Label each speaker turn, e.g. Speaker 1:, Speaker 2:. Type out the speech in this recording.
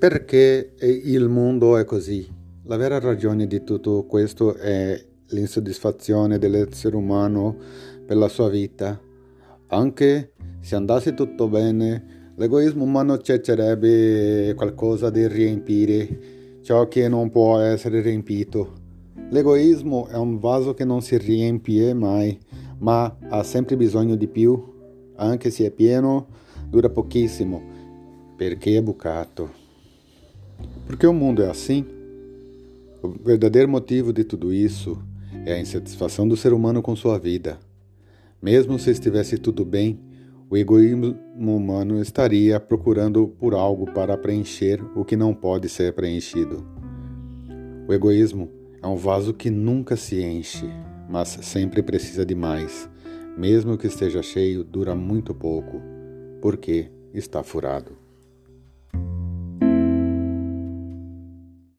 Speaker 1: Perché il mondo è così? La vera ragione di tutto questo è l'insoddisfazione dell'essere umano per la sua vita. Anche se andasse tutto bene, l'egoismo umano cercherebbe qualcosa da riempire ciò che non può essere riempito. L'egoismo è un vaso che non si riempie mai, ma ha sempre bisogno di più. Anche se è pieno, dura pochissimo, perché è bucato. Porque o mundo é assim. O verdadeiro motivo de tudo isso é a insatisfação do ser humano com sua vida. Mesmo se estivesse tudo bem, o egoísmo humano estaria procurando por algo para preencher o que não pode ser preenchido. O egoísmo é um vaso que nunca se enche, mas sempre precisa de mais. Mesmo que esteja cheio, dura muito pouco, porque está furado.